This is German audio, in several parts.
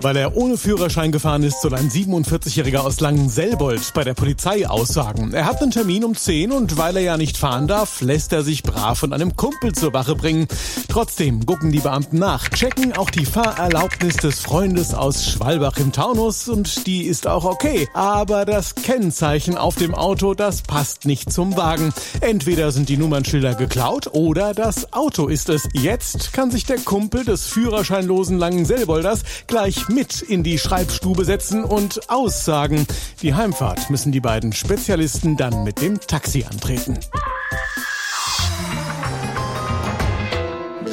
Weil er ohne Führerschein gefahren ist, soll ein 47-Jähriger aus Langenselbold bei der Polizei aussagen. Er hat einen Termin um 10 und weil er ja nicht fahren darf, lässt er sich brav von einem Kumpel zur Wache bringen. Trotzdem gucken die Beamten nach, checken auch die Fahrerlaubnis des Freundes aus Schwalbach im Taunus und die ist auch okay. Aber das Kennzeichen auf dem Auto, das passt nicht zum Wagen. Entweder sind die Nummernschilder geklaut oder das Auto ist es. Jetzt kann sich der Kumpel des führerscheinlosen Langenselbolders gleich mit in die Schreibstube setzen und aussagen. Die Heimfahrt müssen die beiden Spezialisten dann mit dem Taxi antreten.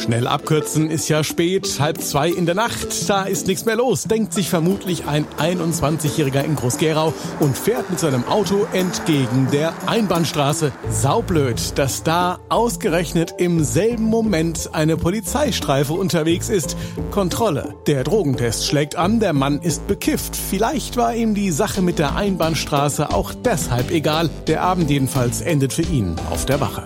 Schnell abkürzen ist ja spät, halb zwei in der Nacht. Da ist nichts mehr los, denkt sich vermutlich ein 21-Jähriger in Groß-Gerau und fährt mit seinem Auto entgegen der Einbahnstraße. Saublöd, dass da ausgerechnet im selben Moment eine Polizeistreife unterwegs ist. Kontrolle. Der Drogentest schlägt an, der Mann ist bekifft. Vielleicht war ihm die Sache mit der Einbahnstraße auch deshalb egal. Der Abend jedenfalls endet für ihn auf der Wache.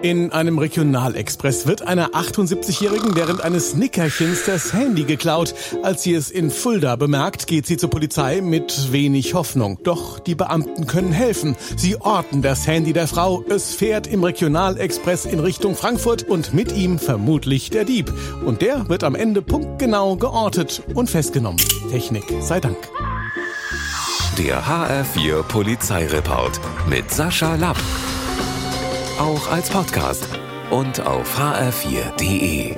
In einem Regionalexpress wird einer 78-Jährigen während eines Nickerchens das Handy geklaut. Als sie es in Fulda bemerkt, geht sie zur Polizei mit wenig Hoffnung. Doch die Beamten können helfen. Sie orten das Handy der Frau. Es fährt im Regionalexpress in Richtung Frankfurt und mit ihm vermutlich der Dieb. Und der wird am Ende punktgenau geortet und festgenommen. Technik sei Dank. Der HR4 Polizeireport mit Sascha Lapp auch als Podcast und auf hr4.de.